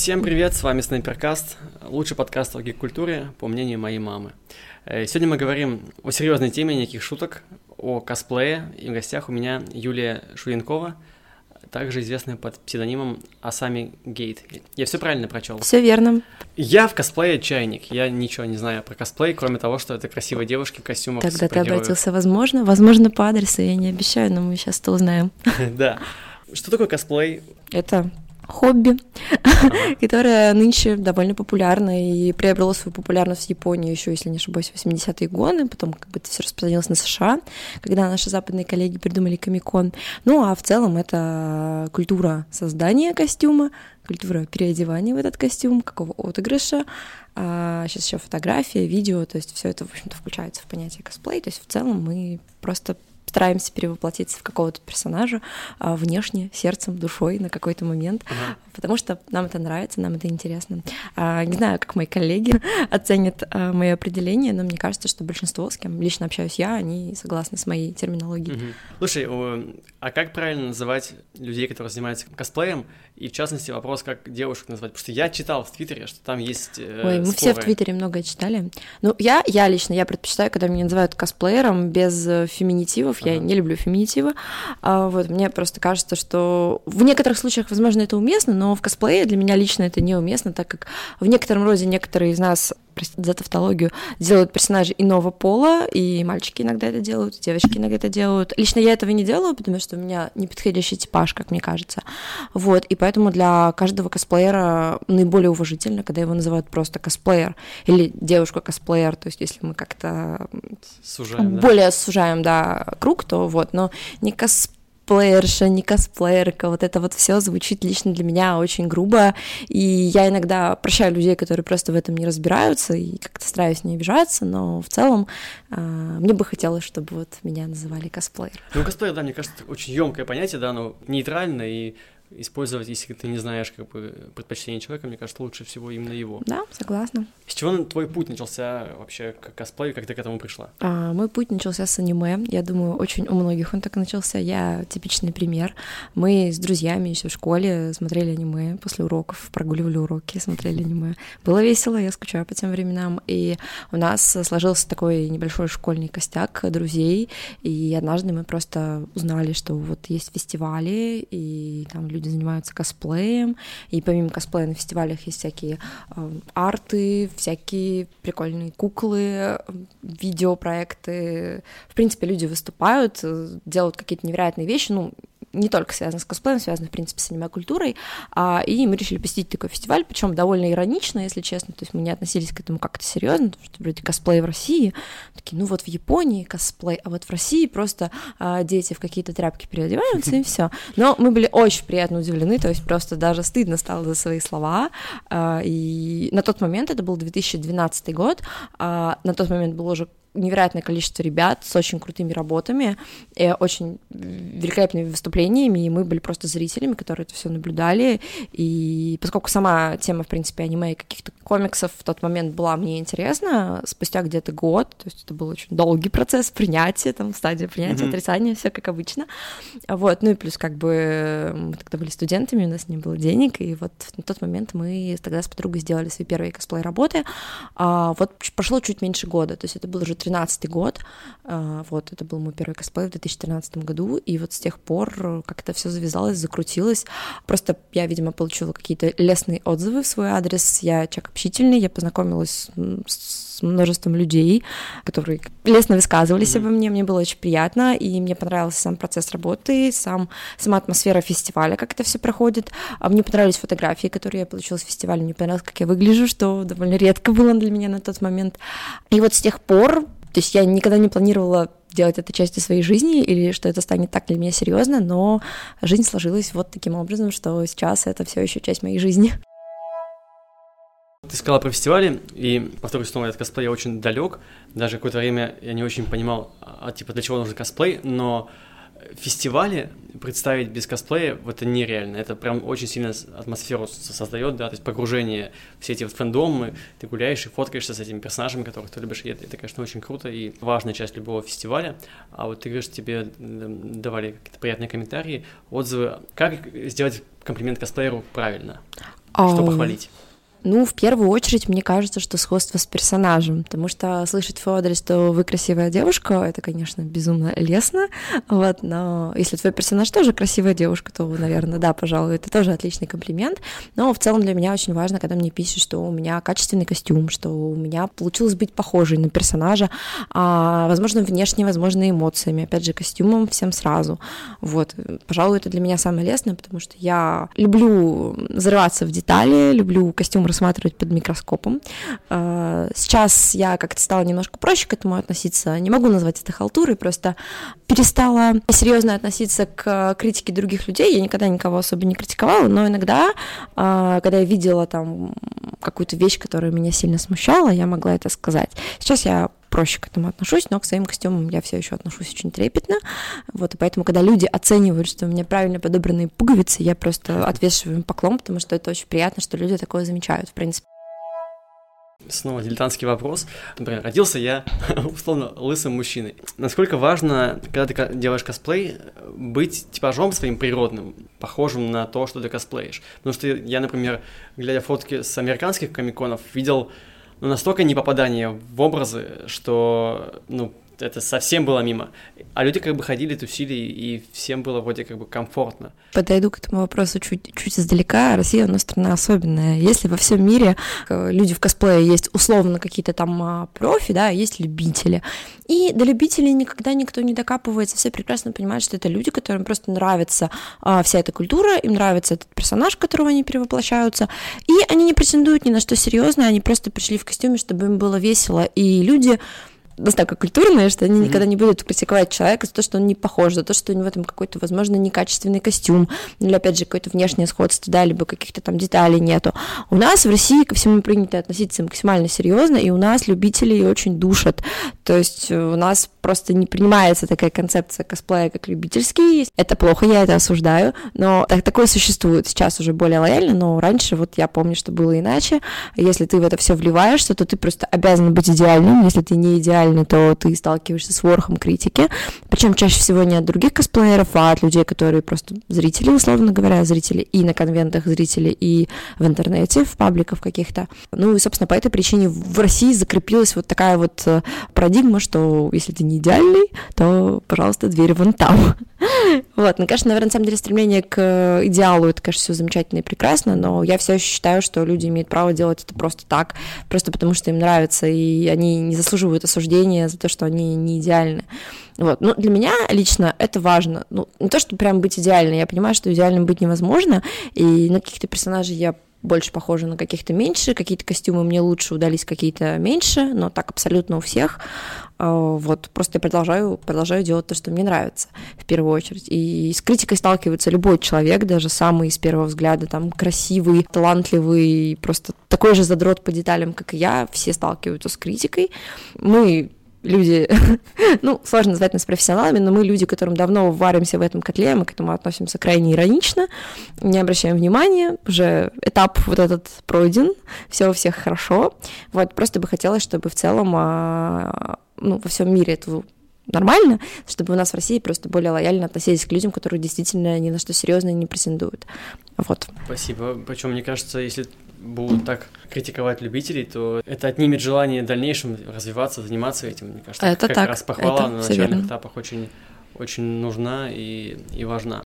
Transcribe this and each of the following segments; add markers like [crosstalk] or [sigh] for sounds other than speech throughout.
Всем привет, с вами Снайперкаст, лучший подкаст о гик-культуре, по мнению моей мамы. Э, сегодня мы говорим о серьезной теме, никаких шуток, о косплее, и в гостях у меня Юлия Шуренкова, также известная под псевдонимом Асами Гейт. Я все правильно прочел? Все верно. Я в косплее чайник. Я ничего не знаю про косплей, кроме того, что это красивые девушки в косюмах. Тогда ты обратился, возможно, возможно, по адресу, я не обещаю, но мы сейчас это узнаем. [laughs] Да. Что такое косплей? Это хобби, [laughs] которое нынче довольно популярно и приобрело свою популярность в Японии еще, если не ошибаюсь, в 80-е годы, потом как бы это все распространилось на США, когда наши западные коллеги придумали комикон. Ну, а в целом это культура создания костюма, культура переодевания в этот костюм, какого отыгрыша, а сейчас еще фотография, видео, то есть все это, в общем-то, включается в понятие косплей, то есть в целом мы просто стараемся перевоплотиться в какого-то персонажа а, внешне, сердцем, душой на какой-то момент, uh-huh. потому что нам это нравится, нам это интересно. А, не знаю, как мои коллеги [laughs] оценят а, мое определение, но мне кажется, что большинство, с кем лично общаюсь я, они согласны с моей терминологией. Uh-huh. Слушай, а как правильно называть людей, которые занимаются косплеем? И в частности вопрос, как девушек назвать, потому что я читал в Твиттере, что там есть. Э, Ой, мы споры. все в Твиттере много читали. Ну я, я лично, я предпочитаю, когда меня называют косплеером без я не люблю феминитивы. А, вот, мне просто кажется, что в некоторых случаях, возможно, это уместно, но в косплее для меня лично это неуместно, так как в некотором роде некоторые из нас за тавтологию, делают персонажей иного пола, и мальчики иногда это делают, и девочки иногда это делают. Лично я этого не делаю, потому что у меня неподходящий типаж, как мне кажется. Вот, и поэтому для каждого косплеера наиболее уважительно, когда его называют просто косплеер или девушка-косплеер, то есть если мы как-то сужаем, более да? сужаем, да, круг, то вот, но не косплеер косплеерша, не косплеерка, вот это вот все звучит лично для меня очень грубо, и я иногда прощаю людей, которые просто в этом не разбираются, и как-то стараюсь не обижаться, но в целом э, мне бы хотелось, чтобы вот меня называли косплеер. Ну, косплеер, да, мне кажется, очень емкое понятие, да, оно нейтрально и использовать, если ты не знаешь как бы предпочтение человека, мне кажется, лучше всего именно его. Да, согласна. С чего твой путь начался вообще к косплею, как ты к этому пришла? А, мой путь начался с аниме. Я думаю, очень у многих он так начался. Я типичный пример. Мы с друзьями еще в школе смотрели аниме после уроков, прогуливали уроки, смотрели аниме. Было весело, я скучаю по тем временам. И у нас сложился такой небольшой школьный костяк друзей. И однажды мы просто узнали, что вот есть фестивали, и там люди люди занимаются косплеем, и помимо косплея на фестивалях есть всякие э, арты, всякие прикольные куклы, видеопроекты. В принципе, люди выступают, э, делают какие-то невероятные вещи, ну, не только связано с косплеем, связано, в принципе, с аниме-культурой, а, и мы решили посетить такой фестиваль, причем довольно иронично, если честно, то есть мы не относились к этому как-то серьезно, потому что вроде косплей в России, такие, ну вот в Японии косплей, а вот в России просто а, дети в какие-то тряпки переодеваются, и все. Но мы были очень приятно удивлены, то есть просто даже стыдно стало за свои слова, а, и на тот момент, это был 2012 год, а, на тот момент был уже невероятное количество ребят с очень крутыми работами, и очень великолепными выступлениями, и мы были просто зрителями, которые это все наблюдали, и поскольку сама тема, в принципе, аниме и каких-то комиксов в тот момент была мне интересна, спустя где-то год, то есть это был очень долгий процесс принятия, там, стадия принятия, mm-hmm. отрицания, все как обычно, вот, ну и плюс как бы мы тогда были студентами, у нас не было денег, и вот на тот момент мы тогда с подругой сделали свои первые косплей-работы, а вот прошло чуть меньше года, то есть это был уже 2013 год, а, вот, это был мой первый косплей в 2013 году, и вот с тех пор как это все завязалось, закрутилось, просто я, видимо, получила какие-то лестные отзывы в свой адрес, я человек общительный, я познакомилась с множеством людей, которые лестно высказывались mm-hmm. обо мне, мне было очень приятно, и мне понравился сам процесс работы, сам, сама атмосфера фестиваля, как это все проходит. А мне понравились фотографии, которые я получила с фестиваля, мне понравилось, как я выгляжу, что довольно редко было для меня на тот момент. И вот с тех пор то есть я никогда не планировала делать это частью своей жизни или что это станет так для меня серьезно, но жизнь сложилась вот таким образом, что сейчас это все еще часть моей жизни. Ты сказала про фестивали, и повторюсь снова, от косплея очень далек. Даже какое-то время я не очень понимал, а, типа, для чего нужен косплей, но фестивали представить без косплея это нереально. Это прям очень сильно атмосферу создает, да, то есть погружение все эти вот фэндомы, ты гуляешь и фоткаешься с этими персонажами, которых ты любишь, и это, это, конечно, очень круто и важная часть любого фестиваля. А вот ты говоришь, тебе давали какие-то приятные комментарии, отзывы. Как сделать комплимент косплееру правильно? Что похвалить? Ну, в первую очередь, мне кажется, что сходство с персонажем, потому что слышать в что вы красивая девушка, это, конечно, безумно лестно, вот, но если твой персонаж тоже красивая девушка, то, наверное, да, пожалуй, это тоже отличный комплимент, но в целом для меня очень важно, когда мне пишут, что у меня качественный костюм, что у меня получилось быть похожей на персонажа, а, возможно, внешне, возможно, эмоциями, опять же, костюмом всем сразу, вот, пожалуй, это для меня самое лестное, потому что я люблю зарываться в детали, люблю костюм рассматривать под микроскопом. А, сейчас я как-то стала немножко проще к этому относиться. Не могу назвать это халтурой, просто перестала серьезно относиться к критике других людей. Я никогда никого особо не критиковала, но иногда, а, когда я видела там какую-то вещь, которая меня сильно смущала, я могла это сказать. Сейчас я проще к этому отношусь, но к своим костюмам я все еще отношусь очень трепетно. Вот, и поэтому, когда люди оценивают, что у меня правильно подобранные пуговицы, я просто отвешиваю им поклон, потому что это очень приятно, что люди такое замечают, в принципе. Снова дилетантский вопрос. Например, родился я, [laughs] условно, лысым мужчиной. Насколько важно, когда ты делаешь косплей, быть типажом своим природным, похожим на то, что ты косплеишь? Потому что я, например, глядя фотки с американских комиконов, видел ну, настолько не попадание в образы, что, ну, это совсем было мимо. А люди как бы ходили, тусили, и всем было вроде как бы комфортно. Подойду к этому вопросу чуть, чуть издалека. Россия у нас страна особенная. Если во всем мире э, люди в косплее есть условно какие-то там а, профи, да, есть любители. И до любителей никогда никто не докапывается. Все прекрасно понимают, что это люди, которым просто нравится а, вся эта культура, им нравится этот персонаж, которого они перевоплощаются. И они не претендуют ни на что серьезное, они просто пришли в костюме, чтобы им было весело. И люди настолько культурные, что они mm-hmm. никогда не будут критиковать человека за то, что он не похож, за то, что у него там какой-то, возможно, некачественный костюм, или, опять же, какое-то внешнее сходство, да, либо каких-то там деталей нету. У нас в России ко всему принято относиться максимально серьезно, и у нас любителей очень душат. То есть у нас просто не принимается такая концепция косплея как любительский. Это плохо, я это осуждаю, но так, такое существует. Сейчас уже более лояльно, но раньше вот я помню, что было иначе. Если ты в это все вливаешься, то ты просто обязан быть идеальным. Если ты не идеальный, то ты сталкиваешься с ворохом критики. Причем чаще всего не от других косплееров, а от людей, которые просто зрители, условно говоря, зрители и на конвентах зрители, и в интернете, в пабликах каких-то. Ну и, собственно, по этой причине в России закрепилась вот такая вот э, парадигма, что если ты не идеальный, то, пожалуйста, дверь вон там. [laughs] Вот, ну, конечно, наверное, на самом деле стремление к идеалу, это, конечно, все замечательно и прекрасно, но я все еще считаю, что люди имеют право делать это просто так, просто потому что им нравится, и они не заслуживают осуждения за то, что они не идеальны. Вот. Ну, для меня лично это важно. Ну, не то, что прям быть идеальной, я понимаю, что идеальным быть невозможно, и на каких-то персонажей я больше похожи на каких-то меньше, какие-то костюмы мне лучше удались, какие-то меньше, но так абсолютно у всех. А, вот, просто я продолжаю, продолжаю делать то, что мне нравится, в первую очередь. И с критикой сталкивается любой человек, даже самый с первого взгляда, там, красивый, талантливый, просто такой же задрот по деталям, как и я, все сталкиваются с критикой. Мы люди, [laughs] ну, сложно назвать нас профессионалами, но мы люди, которым давно варимся в этом котле, мы к этому относимся крайне иронично, не обращаем внимания, уже этап вот этот пройден, все у всех хорошо. Вот, просто бы хотелось, чтобы в целом, а, ну, во всем мире это нормально, чтобы у нас в России просто более лояльно относились к людям, которые действительно ни на что серьезное не претендуют. Вот. Спасибо. Причем, мне кажется, если будут так критиковать любителей, то это отнимет желание в дальнейшем развиваться, заниматься этим. Мне кажется, это как так. раз похвала это на начальных верно. этапах очень, очень нужна и, и важна.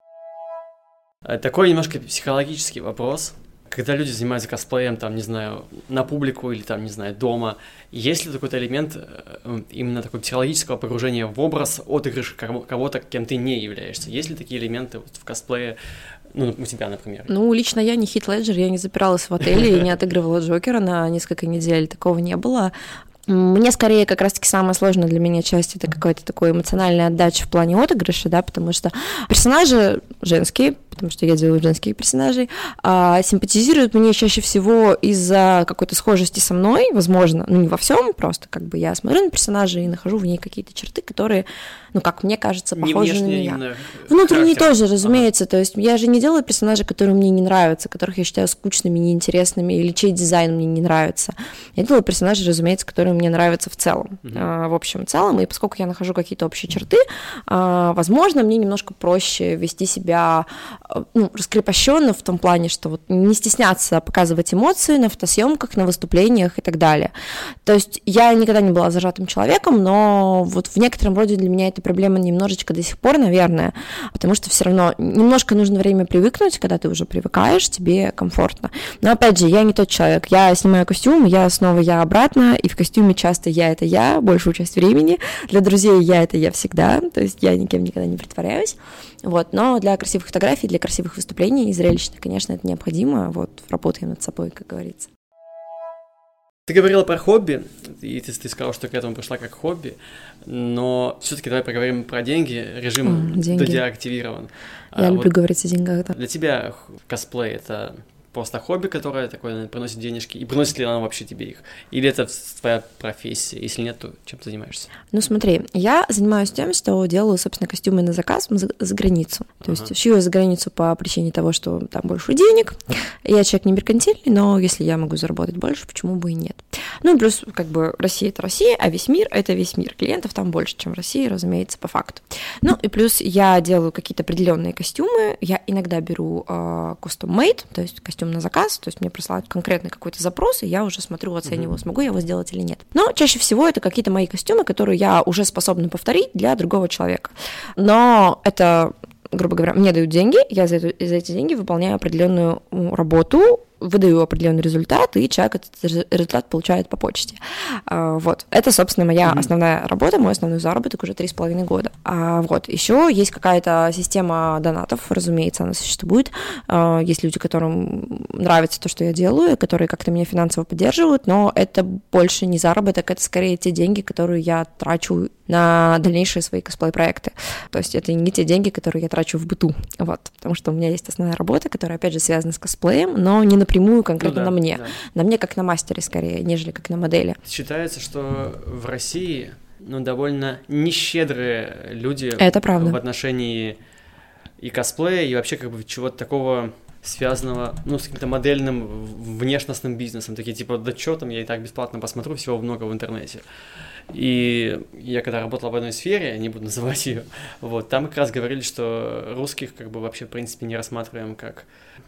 Э, такой немножко психологический вопрос. Когда люди занимаются косплеем, там, не знаю, на публику или там, не знаю, дома, есть ли какой-то элемент э, именно такого психологического погружения в образ, отыгрыш кого-то, кем ты не являешься? Есть ли такие элементы вот в косплее, ну, у тебя, например. Ну, лично я не Хит Леджер, я не запиралась в отеле и не отыгрывала Джокера на несколько недель, такого не было. Мне скорее как раз-таки самая сложная для меня часть это какая-то такая эмоциональная отдача в плане отыгрыша, да, потому что персонажи женские, потому что я делаю женских персонажей, а, симпатизируют мне чаще всего из-за какой-то схожести со мной, возможно, ну не во всем, просто как бы я смотрю на персонажа и нахожу в ней какие-то черты, которые, ну как мне кажется, похожи на меня. Внутренне тоже, разумеется, ага. то есть я же не делаю персонажей, которые мне не нравятся, которых я считаю скучными, неинтересными или чей дизайн мне не нравится. Я делаю персонажи, разумеется, которые мне нравятся в целом, угу. а, в общем целом, и поскольку я нахожу какие-то общие черты, а, возможно, мне немножко проще вести себя ну, раскрепощенно в том плане, что вот не стесняться показывать эмоции на фотосъемках, на выступлениях и так далее. То есть я никогда не была зажатым человеком, но вот в некотором роде для меня эта проблема немножечко до сих пор, наверное, потому что все равно немножко нужно время привыкнуть, когда ты уже привыкаешь, тебе комфортно. Но опять же, я не тот человек. Я снимаю костюм, я снова я обратно, и в костюме часто я это я большую часть времени. Для друзей я это я всегда, то есть я никем никогда не притворяюсь. Вот, но для красивых фотографий, для красивых выступлений и зрелищных, конечно, это необходимо. Вот, работаем над собой, как говорится. Ты говорила про хобби, и ты, ты сказала, что к этому пришла как хобби, но все-таки давай поговорим про деньги. Режим mm, деньги. деактивирован. Я а, люблю вот говорить о деньгах. Да. Для тебя косплей это просто хобби, которое такое приносит денежки, и приносит ли оно вообще тебе их? Или это твоя профессия? Если нет, то чем ты занимаешься? Ну смотри, я занимаюсь тем, что делаю, собственно, костюмы на заказ за, за границу. То ага. есть шью за границу по причине того, что там больше денег. Я человек не меркантильный, но если я могу заработать больше, почему бы и нет? Ну, плюс, как бы, Россия — это Россия, а весь мир — это весь мир. Клиентов там больше, чем в России, разумеется, по факту. Ну, и плюс я делаю какие-то определенные костюмы. Я иногда беру э, custom-made, то есть костюм на заказ, то есть мне присылают конкретный какой-то запрос, и я уже смотрю, оцениваю, смогу я его сделать или нет. Но чаще всего это какие-то мои костюмы, которые я уже способна повторить для другого человека. Но это грубо говоря, мне дают деньги, я за, эту, за эти деньги выполняю определенную работу, выдаю определенный результат, и человек этот результат получает по почте. А, вот. Это, собственно, моя mm-hmm. основная работа, мой основной заработок уже три с половиной года. А, вот. Еще есть какая-то система донатов, разумеется, она существует. А, есть люди, которым нравится то, что я делаю, которые как-то меня финансово поддерживают, но это больше не заработок, это скорее те деньги, которые я трачу на дальнейшие свои косплей-проекты. То есть это не те деньги, которые я трачу в быту, вот, потому что у меня есть основная работа, которая, опять же, связана с косплеем, но не напрямую конкретно ну, да, на мне. Да. На мне как на мастере скорее, нежели как на модели. Считается, что в России ну, довольно нещедрые люди это правда. в отношении и косплея, и вообще как бы чего-то такого связанного, ну, с каким-то модельным внешностным бизнесом. Такие типа, да что там, я и так бесплатно посмотрю, всего много в интернете. И я когда работал в одной сфере, не буду называть ее, вот, там как раз говорили, что русских как бы вообще, в принципе, не рассматриваем как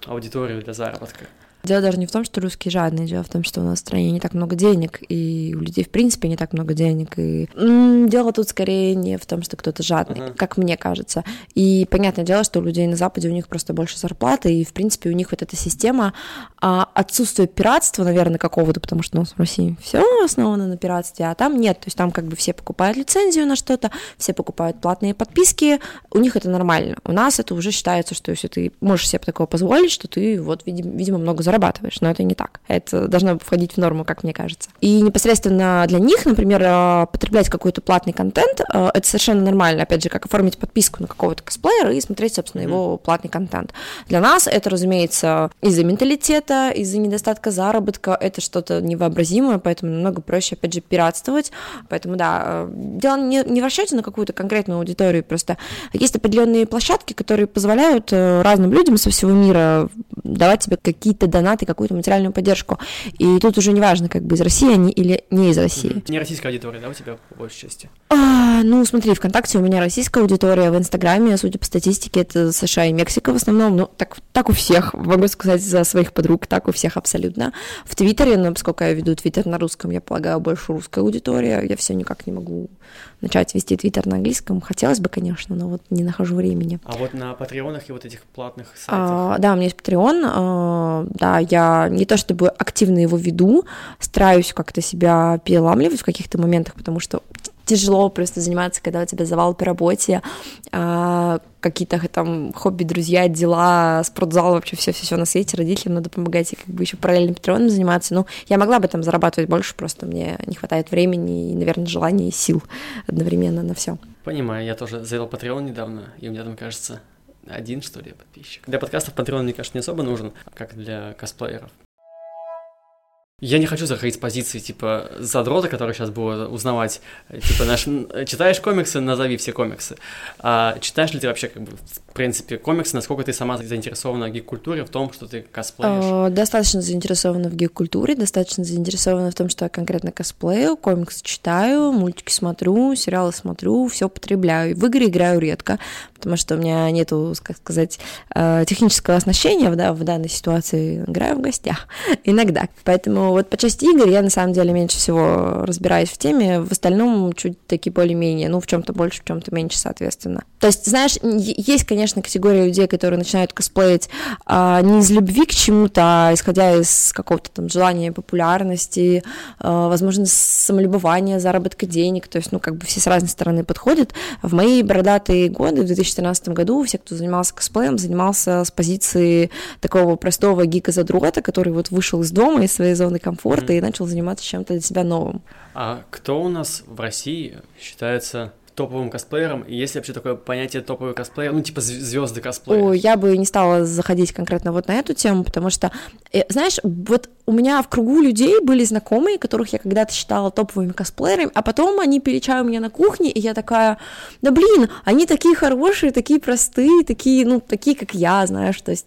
аудиторию для заработка. Дело даже не в том, что русские жадные, дело в том, что у нас в стране не так много денег, и у людей, в принципе, не так много денег. И дело тут скорее не в том, что кто-то жадный, uh-huh. как мне кажется. И понятное дело, что у людей на Западе у них просто больше зарплаты, и, в принципе, у них вот эта система а, отсутствия пиратства, наверное, какого-то, потому что у нас в России все основано на пиратстве, а там нет. То есть там как бы все покупают лицензию на что-то, все покупают платные подписки, у них это нормально. У нас это уже считается, что если ты можешь себе такого позволить, что ты вот, видимо, много зарабатываешь зарабатываешь, но это не так. Это должно входить в норму, как мне кажется. И непосредственно для них, например, э, потреблять какой-то платный контент, э, это совершенно нормально. Опять же, как оформить подписку на какого-то косплеера и смотреть, собственно, его платный контент. Для нас это, разумеется, из-за менталитета, из-за недостатка заработка, это что-то невообразимое, поэтому намного проще, опять же, пиратствовать. Поэтому, да, э, дело не, не в расчете на какую-то конкретную аудиторию, просто есть определенные площадки, которые позволяют разным людям со всего мира давать тебе какие-то донаты, какую-то материальную поддержку. И тут уже не важно, как бы из России они или не из России. Mm-hmm. Не российская аудитория, да, у тебя по большей части? А, ну, смотри, ВКонтакте у меня российская аудитория, в Инстаграме, судя по статистике, это США и Мексика в основном. Ну, так, так у всех, могу сказать, за своих подруг, так у всех абсолютно. В Твиттере, ну, поскольку я веду Твиттер на русском, я полагаю, больше русская аудитория. Я все никак не могу начать вести Твиттер на английском. Хотелось бы, конечно, но вот не нахожу времени. А вот на Патреонах и вот этих платных сайтах? А, да, у меня есть Patreon. Да, я не то чтобы активно его веду, стараюсь как-то себя переламливать в каких-то моментах, потому что тяжело просто заниматься, когда у тебя завал по работе, а, какие-то там хобби, друзья, дела, спортзал, вообще все, все, все на свете, родителям надо помогать и как бы еще параллельно патреоном заниматься. Ну, я могла бы там зарабатывать больше, просто мне не хватает времени и, наверное, желания и сил одновременно на все. Понимаю, я тоже завел Patreon недавно, и у меня там, кажется, один, что ли, подписчик. Для подкастов Patreon, мне кажется, не особо нужен, как для косплееров. Я не хочу заходить с позиции, типа, задрота, который сейчас будет узнавать, типа, наш, читаешь комиксы, назови все комиксы. А читаешь ли ты вообще, как бы, в принципе, комиксы, насколько ты сама заинтересована в гик-культуре, в том, что ты косплеишь? Э, достаточно заинтересована в гик-культуре, достаточно заинтересована в том, что я конкретно косплею, комиксы читаю, мультики смотрю, сериалы смотрю, все потребляю. В игры играю редко, потому что у меня нету, как сказать, э, технического оснащения да, в данной ситуации. Играю в гостях [laughs] иногда. Поэтому вот по части игр я на самом деле меньше всего разбираюсь в теме, в остальном чуть таки более-менее, ну, в чем-то больше, в чем-то меньше, соответственно. То есть, знаешь, есть, конечно, категория людей, которые начинают косплеить а, не из любви к чему-то, а исходя из какого-то там желания популярности, а, возможно, самолюбования, заработка денег, то есть, ну, как бы все с разной стороны подходят. В мои бородатые годы, в 2013 году, все, кто занимался косплеем, занимался с позиции такого простого гика-задрота, который вот вышел из дома, из своей зоны комфорта mm-hmm. и начал заниматься чем-то для себя новым. А кто у нас в России считается топовым косплеером, и есть ли вообще такое понятие топовый косплеер, ну, типа звезды косплея? Ой, я бы не стала заходить конкретно вот на эту тему, потому что, э, знаешь, вот у меня в кругу людей были знакомые, которых я когда-то считала топовыми косплеерами, а потом они пили чай у меня на кухне, и я такая, да блин, они такие хорошие, такие простые, такие, ну, такие, как я, знаешь, то есть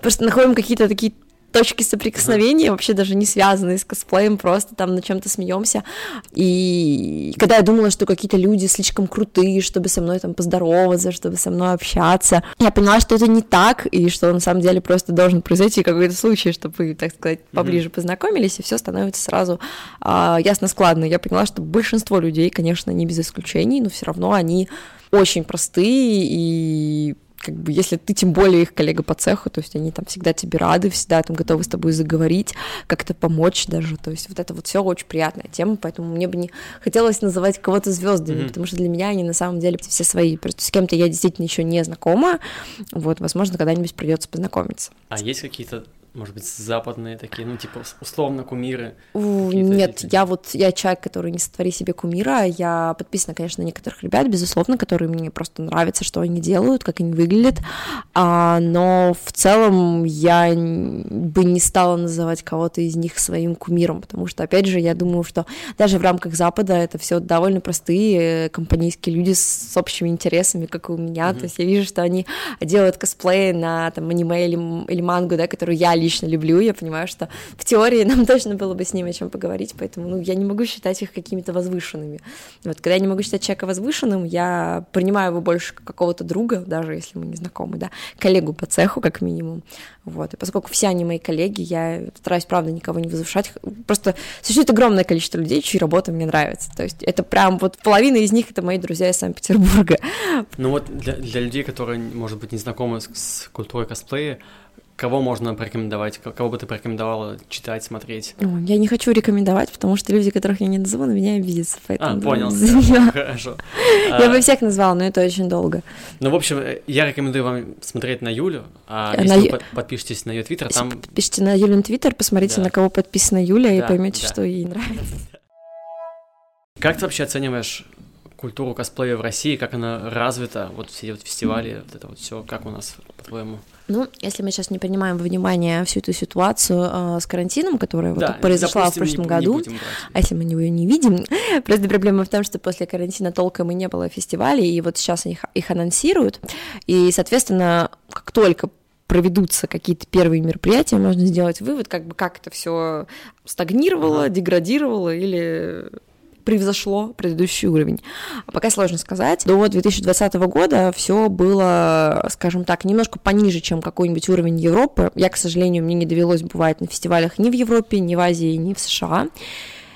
просто находим какие-то такие точки соприкосновения, вообще даже не связанные с косплеем, просто там на чем-то смеемся. И когда я думала, что какие-то люди слишком крутые, чтобы со мной там поздороваться, чтобы со мной общаться, я поняла, что это не так, и что на самом деле просто должен произойти какой-то случай, чтобы вы, так сказать, поближе mm-hmm. познакомились, и все становится сразу а, ясно складно. Я поняла, что большинство людей, конечно, не без исключений, но все равно они очень простые и как бы, если ты тем более их коллега по цеху, то есть они там всегда тебе рады, всегда там готовы с тобой заговорить, как-то помочь даже, то есть вот это вот все очень приятная тема, поэтому мне бы не хотелось называть кого-то звездами, mm-hmm. потому что для меня они на самом деле все свои, просто с кем-то я действительно еще не знакома, вот, возможно, когда-нибудь придется познакомиться. А есть какие-то может быть, западные такие, ну, типа, условно, кумиры? Нет, эти... я вот, я человек, который не сотвори себе кумира, я подписана, конечно, на некоторых ребят, безусловно, которые мне просто нравятся, что они делают, как они выглядят, а, но в целом я бы не стала называть кого-то из них своим кумиром, потому что, опять же, я думаю, что даже в рамках Запада это все довольно простые компанейские люди с общими интересами, как и у меня, mm-hmm. то есть я вижу, что они делают косплей на там аниме или, или мангу, да, которую я лично люблю, я понимаю, что в теории нам [laughs] точно было бы с ними о чем поговорить, поэтому ну, я не могу считать их какими-то возвышенными. Вот, когда я не могу считать человека возвышенным, я принимаю его больше как какого-то друга, даже если мы не знакомы, да, коллегу по цеху, как минимум. Вот, и поскольку все они мои коллеги, я стараюсь, правда, никого не возвышать, просто существует огромное количество людей, чьи работы мне нравятся, то есть это прям вот половина из них это мои друзья из Санкт-Петербурга. Ну вот для, для людей, которые, может быть, не знакомы с, с культурой косплея, Кого можно порекомендовать? Кого бы ты порекомендовала читать, смотреть? я не хочу рекомендовать, потому что люди, которых я не назову, на меня обидятся. Поэтому, а, понял. [laughs] Хорошо. [laughs] Я бы всех назвала, но это очень долго. Ну, в общем, я рекомендую вам смотреть на Юлю. А если вы подпишетесь на ее твиттер, там... Подпишите на Юлин твиттер, посмотрите, на кого подписана Юля, и поймете, что ей нравится. [laughs] Как ты вообще оцениваешь культуру косплея в России, как она развита, вот все эти вот фестивали, вот это вот все, как у нас, по-твоему? Ну, если мы сейчас не принимаем во внимание всю эту ситуацию э, с карантином, которая да, вот произошла допустим, в прошлом не, году, не а если мы ее не видим, [laughs] просто проблема в том, что после карантина толком и не было фестивалей, и вот сейчас их, их анонсируют, и, соответственно, как только проведутся какие-то первые мероприятия, можно сделать вывод, как бы как это все стагнировало, деградировало или превзошло предыдущий уровень. Пока сложно сказать. До 2020 года все было, скажем так, немножко пониже, чем какой-нибудь уровень Европы. Я, к сожалению, мне не довелось бывать на фестивалях ни в Европе, ни в Азии, ни в США.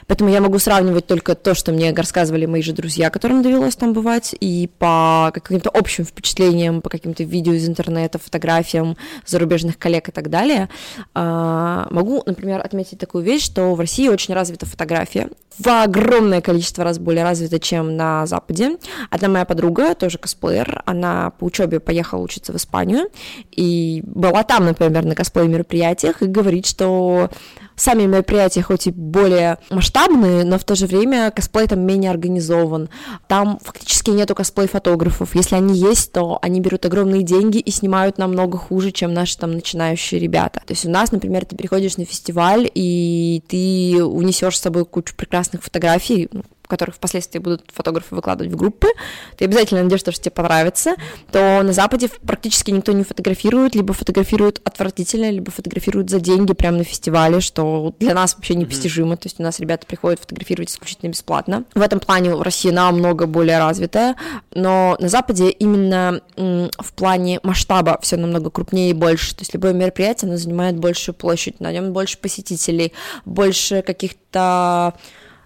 Поэтому я могу сравнивать только то, что мне рассказывали мои же друзья, которым довелось там бывать, и по каким-то общим впечатлениям, по каким-то видео из интернета, фотографиям зарубежных коллег и так далее. А, могу, например, отметить такую вещь, что в России очень развита фотография, в огромное количество раз более развита, чем на Западе. Одна моя подруга, тоже косплеер, она по учебе поехала учиться в Испанию и была там, например, на косплей мероприятиях и говорит, что сами мероприятия хоть и более масштабные, но в то же время косплей там менее организован. Там фактически нету косплей-фотографов. Если они есть, то они берут огромные деньги и снимают намного хуже, чем наши там начинающие ребята. То есть у нас, например, ты приходишь на фестиваль, и ты унесешь с собой кучу прекрасных фотографий, ну, которых впоследствии будут фотографы выкладывать в группы, ты обязательно то, что тебе понравится, то на Западе практически никто не фотографирует, либо фотографируют отвратительно, либо фотографируют за деньги прямо на фестивале, что для нас вообще непостижимо, mm-hmm. то есть у нас ребята приходят фотографировать исключительно бесплатно. В этом плане Россия намного более развитая, но на Западе именно в плане масштаба все намного крупнее и больше, то есть любое мероприятие, оно занимает большую площадь, на нем больше посетителей, больше каких-то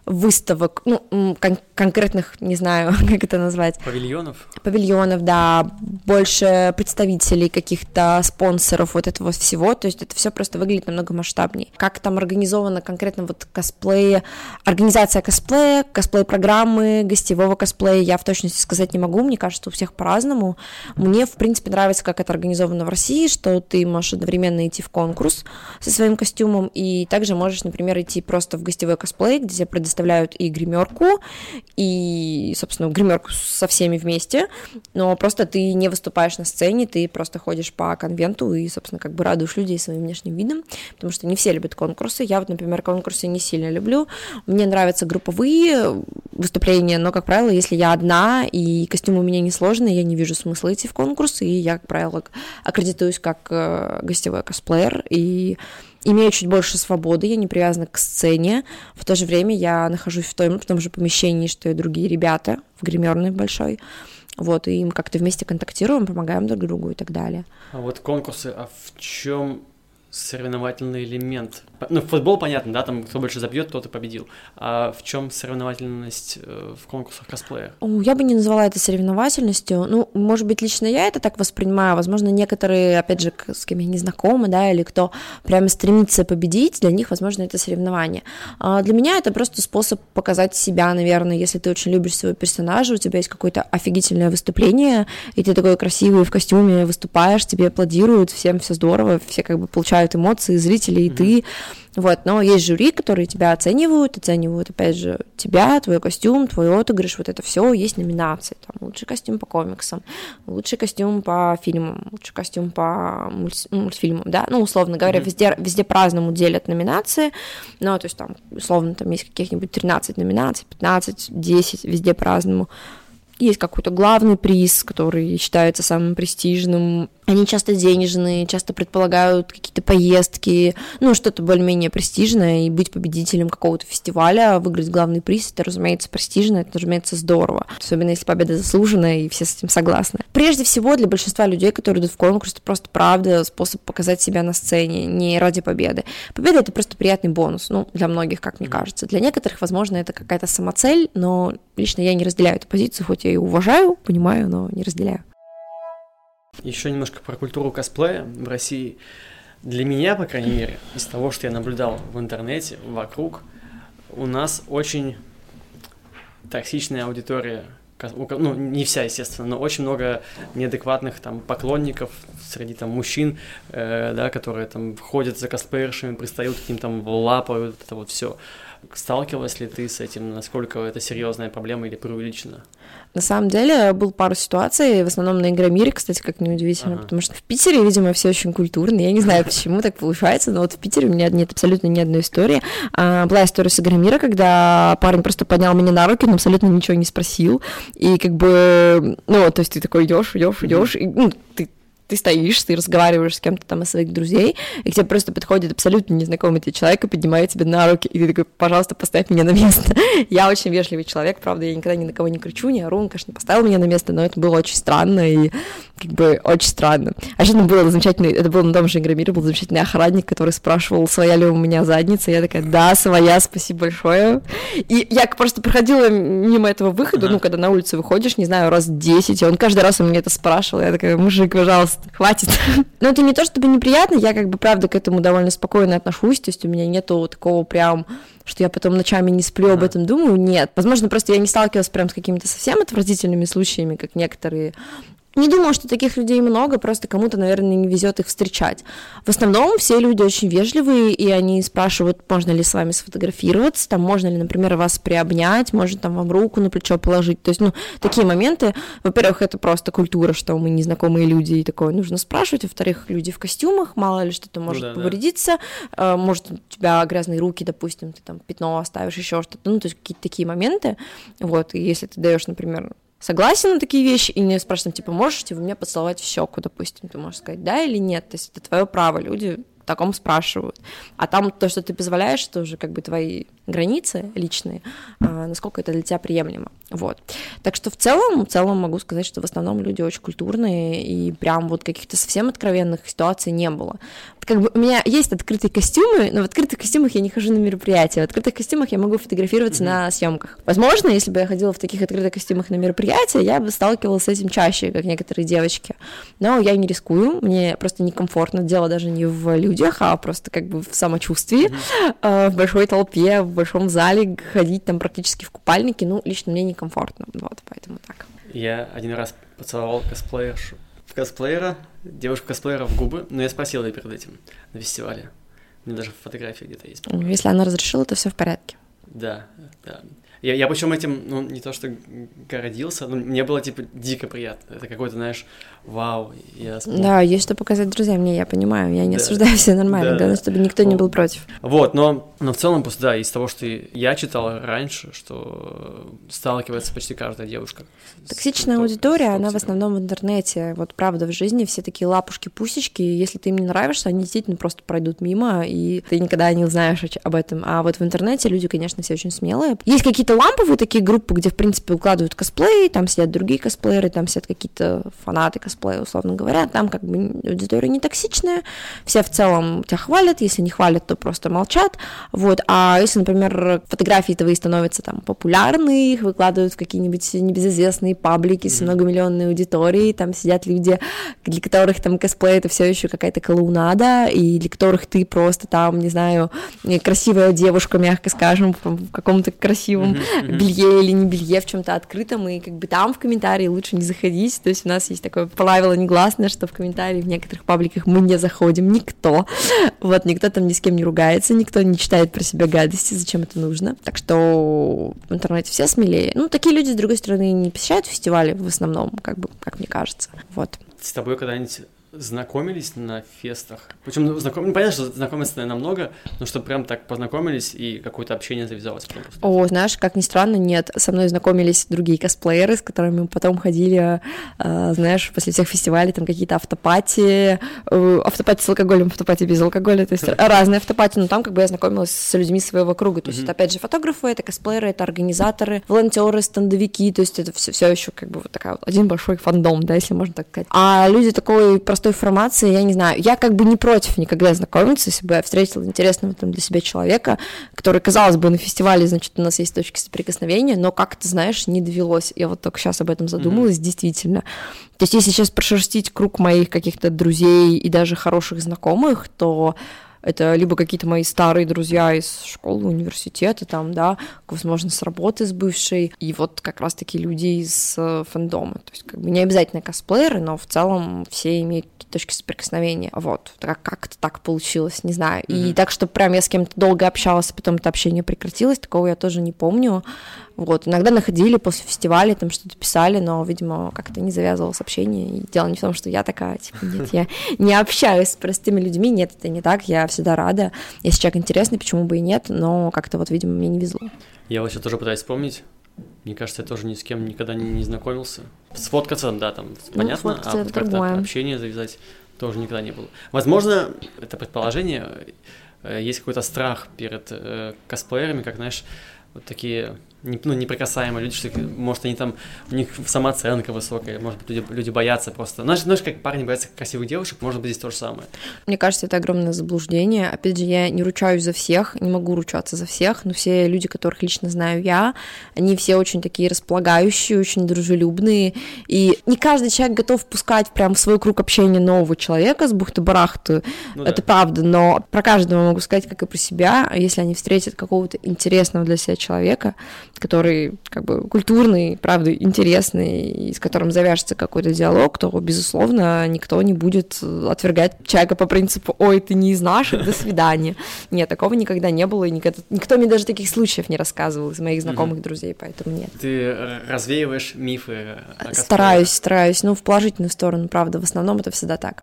выставок, ну, кон- конкретных, не знаю, [laughs] как это назвать. Павильонов? Павильонов, да, больше представителей каких-то спонсоров вот этого всего, то есть это все просто выглядит намного масштабнее. Как там организовано конкретно вот косплей, организация косплея, косплей-программы, гостевого косплея, я в точности сказать не могу, мне кажется, у всех по-разному. Мне, в принципе, нравится, как это организовано в России, что ты можешь одновременно идти в конкурс со своим костюмом, и также можешь, например, идти просто в гостевой косплей, где тебе предоставляют предоставляют и гримерку, и, собственно, гримерку со всеми вместе, но просто ты не выступаешь на сцене, ты просто ходишь по конвенту и, собственно, как бы радуешь людей своим внешним видом, потому что не все любят конкурсы. Я вот, например, конкурсы не сильно люблю. Мне нравятся групповые выступления, но, как правило, если я одна и костюм у меня не сложный, я не вижу смысла идти в конкурс, и я, как правило, аккредитуюсь как э, гостевой косплеер, и имею чуть больше свободы, я не привязана к сцене, в то же время я нахожусь в том, в том же помещении, что и другие ребята, в гримерной большой, вот, и мы как-то вместе контактируем, помогаем друг другу и так далее. А вот конкурсы, а в чем соревновательный элемент. Ну, футбол, понятно, да, там кто больше забьет, тот и победил. А в чем соревновательность э, в конкурсах косплея? Я бы не назвала это соревновательностью. Ну, может быть, лично я это так воспринимаю. Возможно, некоторые, опять же, с кем я не знакома, да, или кто прямо стремится победить, для них, возможно, это соревнование. А для меня это просто способ показать себя, наверное, если ты очень любишь своего персонажа, у тебя есть какое-то офигительное выступление, и ты такой красивый в костюме выступаешь, тебе аплодируют, всем все здорово, все как бы получают вызывают эмоции зрителей, и ты, вот, но есть жюри, которые тебя оценивают, оценивают, опять же, тебя, твой костюм, твой отыгрыш, вот это все, есть номинации, там, лучший костюм по комиксам, лучший костюм по фильмам, лучший костюм по мульт, мультфильмам, да, ну, условно говоря, mm-hmm. везде, везде по-разному делят номинации, ну, то есть там, условно, там есть каких-нибудь 13 номинаций, 15, 10, везде по-разному, есть какой-то главный приз, который считается самым престижным. Они часто денежные, часто предполагают какие-то поездки, ну, что-то более-менее престижное, и быть победителем какого-то фестиваля, выиграть главный приз, это, разумеется, престижно, это, разумеется, здорово. Особенно если победа заслуженная, и все с этим согласны. Прежде всего, для большинства людей, которые идут в конкурс, это просто правда способ показать себя на сцене, не ради победы. Победа — это просто приятный бонус, ну, для многих, как мне кажется. Для некоторых, возможно, это какая-то самоцель, но лично я не разделяю эту позицию, хоть я и уважаю, понимаю, но не разделяю. Еще немножко про культуру косплея в России. Для меня, по крайней мере, из того, что я наблюдал в интернете, вокруг, у нас очень токсичная аудитория. Ну, не вся, естественно, но очень много неадекватных там поклонников среди там мужчин, э, да, которые там ходят за косплеершами, пристают к ним там лапают, это вот все. Сталкивалась ли ты с этим? Насколько это серьезная проблема или преувеличена? На самом деле, был пару ситуаций, в основном на Игромире, кстати, как неудивительно, ага. потому что в Питере, видимо, все очень культурно. Я не знаю, почему так получается, но вот в Питере у меня нет абсолютно ни одной истории. А, была история с Игромира, когда парень просто поднял меня на руки, но абсолютно ничего не спросил. И как бы, ну, то есть ты такой идешь, идешь, идешь, и ну, ты ты стоишь, ты разговариваешь с кем-то там из своих друзей, и к тебе просто подходит абсолютно незнакомый тебе человек и поднимает тебя на руки, и ты такой, пожалуйста, поставь меня на место. [laughs] я очень вежливый человек, правда, я никогда ни на кого не кричу, не ору, он, конечно, поставил меня на место, но это было очень странно, и как бы очень странно. А еще было замечательный, это был на том же Игромире, был замечательный охранник, который спрашивал, своя ли у меня задница, я такая, да, своя, спасибо большое. И я просто проходила мимо этого выхода, ну, когда на улицу выходишь, не знаю, раз 10, и он каждый раз у меня это спрашивал, я такая, мужик, пожалуйста, хватит. Но это не то, чтобы неприятно, я как бы, правда, к этому довольно спокойно отношусь, то есть у меня нету такого прям что я потом ночами не сплю, об этом думаю, нет. Возможно, просто я не сталкивалась прям с какими-то совсем отвратительными случаями, как некоторые Не думаю, что таких людей много, просто кому-то, наверное, не везет их встречать. В основном все люди очень вежливые, и они спрашивают, можно ли с вами сфотографироваться, там, можно ли, например, вас приобнять, может там вам руку на плечо положить. То есть, ну, такие моменты, во-первых, это просто культура, что мы незнакомые люди, и такое нужно спрашивать. Во-вторых, люди в костюмах, мало ли что-то может ну, да, повредиться, да. может у тебя грязные руки, допустим, ты там пятно оставишь, еще что-то, ну, то есть какие-то такие моменты. Вот, и если ты даешь, например, согласен на такие вещи, и не спрашиваем, типа, можете вы меня поцеловать в щеку, допустим, ты можешь сказать да или нет, то есть это твое право, люди таком спрашивают. А там то, что ты позволяешь, это уже как бы твои границы личные, а, насколько это для тебя приемлемо. Вот. Так что в целом, в целом могу сказать, что в основном люди очень культурные, и прям вот каких-то совсем откровенных ситуаций не было. Как бы у меня есть открытые костюмы, но в открытых костюмах я не хожу на мероприятия. В открытых костюмах я могу фотографироваться mm-hmm. на съемках. Возможно, если бы я ходила в таких открытых костюмах на мероприятия, я бы сталкивалась с этим чаще, как некоторые девочки. Но я не рискую, мне просто некомфортно. Дело даже не в людях, а просто как бы в самочувствии, mm-hmm. в большой толпе, в большом зале ходить там практически в купальнике, ну, лично мне некомфортно, вот, поэтому так. Я один раз поцеловал косплеершу, косплеера, девушку косплеера в губы, но я спросил ее перед этим на фестивале. У меня даже фотография где-то есть. Если она разрешила, то все в порядке. Да, да. Я, я причем этим, ну, не то что гордился, но мне было, типа, дико приятно. Это какой-то, знаешь, вау. Я вспомнил. Да, есть что показать друзьям, мне, я понимаю, я не да. осуждаю, все нормально, да, главное, чтобы никто не был против. Вот, но, но в целом, просто, да, из того, что я читал раньше, что сталкивается почти каждая девушка. Токсичная с, аудитория, с она в основном в интернете, вот правда, в жизни все такие лапушки-пусечки, если ты им не нравишься, они действительно просто пройдут мимо, и ты никогда не узнаешь об этом. А вот в интернете люди, конечно, все очень смелые. Есть какие-то какие-то ламповые такие группы, где, в принципе, укладывают косплей, там сидят другие косплееры, там сидят какие-то фанаты косплея, условно говоря, там как бы аудитория не токсичная, все в целом тебя хвалят, если не хвалят, то просто молчат, вот, а если, например, фотографии твои становятся там популярны, их выкладывают в какие-нибудь небезызвестные паблики с многомиллионной аудиторией, там сидят люди, для которых там косплей это все еще какая-то клоунада, и для которых ты просто там, не знаю, красивая девушка, мягко скажем, в каком-то красивом белье или не белье в чем-то открытом, и как бы там в комментарии лучше не заходить. То есть у нас есть такое правило негласное, что в комментарии в некоторых пабликах мы не заходим, никто. Вот, никто там ни с кем не ругается, никто не читает про себя гадости, зачем это нужно. Так что в интернете все смелее. Ну, такие люди, с другой стороны, не посещают фестивали в основном, как бы, как мне кажется. Вот. С тобой когда-нибудь знакомились на фестах? Причем ну, знаком... ну, понятно, что знакомиться, наверное, много, но что прям так познакомились и какое-то общение завязалось. Прям О, знаешь, как ни странно, нет. Со мной знакомились другие косплееры, с которыми мы потом ходили, э, знаешь, после всех фестивалей, там какие-то автопати, э, автопати с алкоголем, автопати без алкоголя, то есть [laughs] разные автопати, но там как бы я знакомилась с людьми своего круга, то есть это опять же фотографы, это косплееры, это организаторы, волонтеры, стендовики, то есть это все, все еще как бы вот такая вот один большой фандом, да, если можно так сказать. А люди такой просто простой формации, я не знаю, я как бы не против никогда знакомиться, если бы я встретила интересного там для себя человека, который, казалось бы, на фестивале, значит, у нас есть точки соприкосновения, но как ты знаешь, не довелось. Я вот только сейчас об этом задумалась, mm-hmm. действительно. То есть если сейчас прошерстить круг моих каких-то друзей и даже хороших знакомых, то это либо какие-то мои старые друзья из школы, университета, там, да, возможно, с работы с бывшей, и вот как раз-таки люди из э, фэндома. То есть, как бы не обязательно косплееры, но в целом все имеют точки соприкосновения. Вот, как- как-то так получилось, не знаю. Mm-hmm. И так, что прям я с кем-то долго общалась, а потом это общение прекратилось, такого я тоже не помню. Вот, иногда находили после фестиваля, там что-то писали, но, видимо, как-то не завязывалось общение. И дело не в том, что я такая, типа, нет, я [laughs] не общаюсь с простыми людьми, нет, это не так, я всегда рада. Если человек интересный, почему бы и нет, но как-то вот, видимо, мне не везло. Я сейчас тоже пытаюсь вспомнить. Мне кажется, я тоже ни с кем никогда не, не знакомился. Сфоткаться, да, там, ну, понятно, а вот как-то общение завязать тоже никогда не было. Возможно, это предположение, э, есть какой-то страх перед э, косплеерами, как, знаешь, вот такие ну, неприкасаемые люди, что, может, они там, у них самооценка высокая, может быть, люди, люди боятся просто. Знаешь, знаешь, как парни боятся красивых девушек, может быть, здесь то же самое. Мне кажется, это огромное заблуждение. Опять же, я не ручаюсь за всех, не могу ручаться за всех, но все люди, которых лично знаю я, они все очень такие располагающие, очень дружелюбные, и не каждый человек готов пускать прям в свой круг общения нового человека с бухты-барахты, ну, это да. правда, но про каждого могу сказать, как и про себя, если они встретят какого-то интересного для себя человека, который как бы культурный, правда, интересный, и с которым завяжется какой-то диалог, то, безусловно, никто не будет отвергать человека по принципу «Ой, ты не из наших, до свидания». [laughs] Нет, такого никогда не было, и никогда... никто мне даже таких случаев не рассказывал из моих знакомых друзей, поэтому нет. Ты развеиваешь мифы о Стараюсь, стараюсь, ну, в положительную сторону, правда, в основном это всегда так.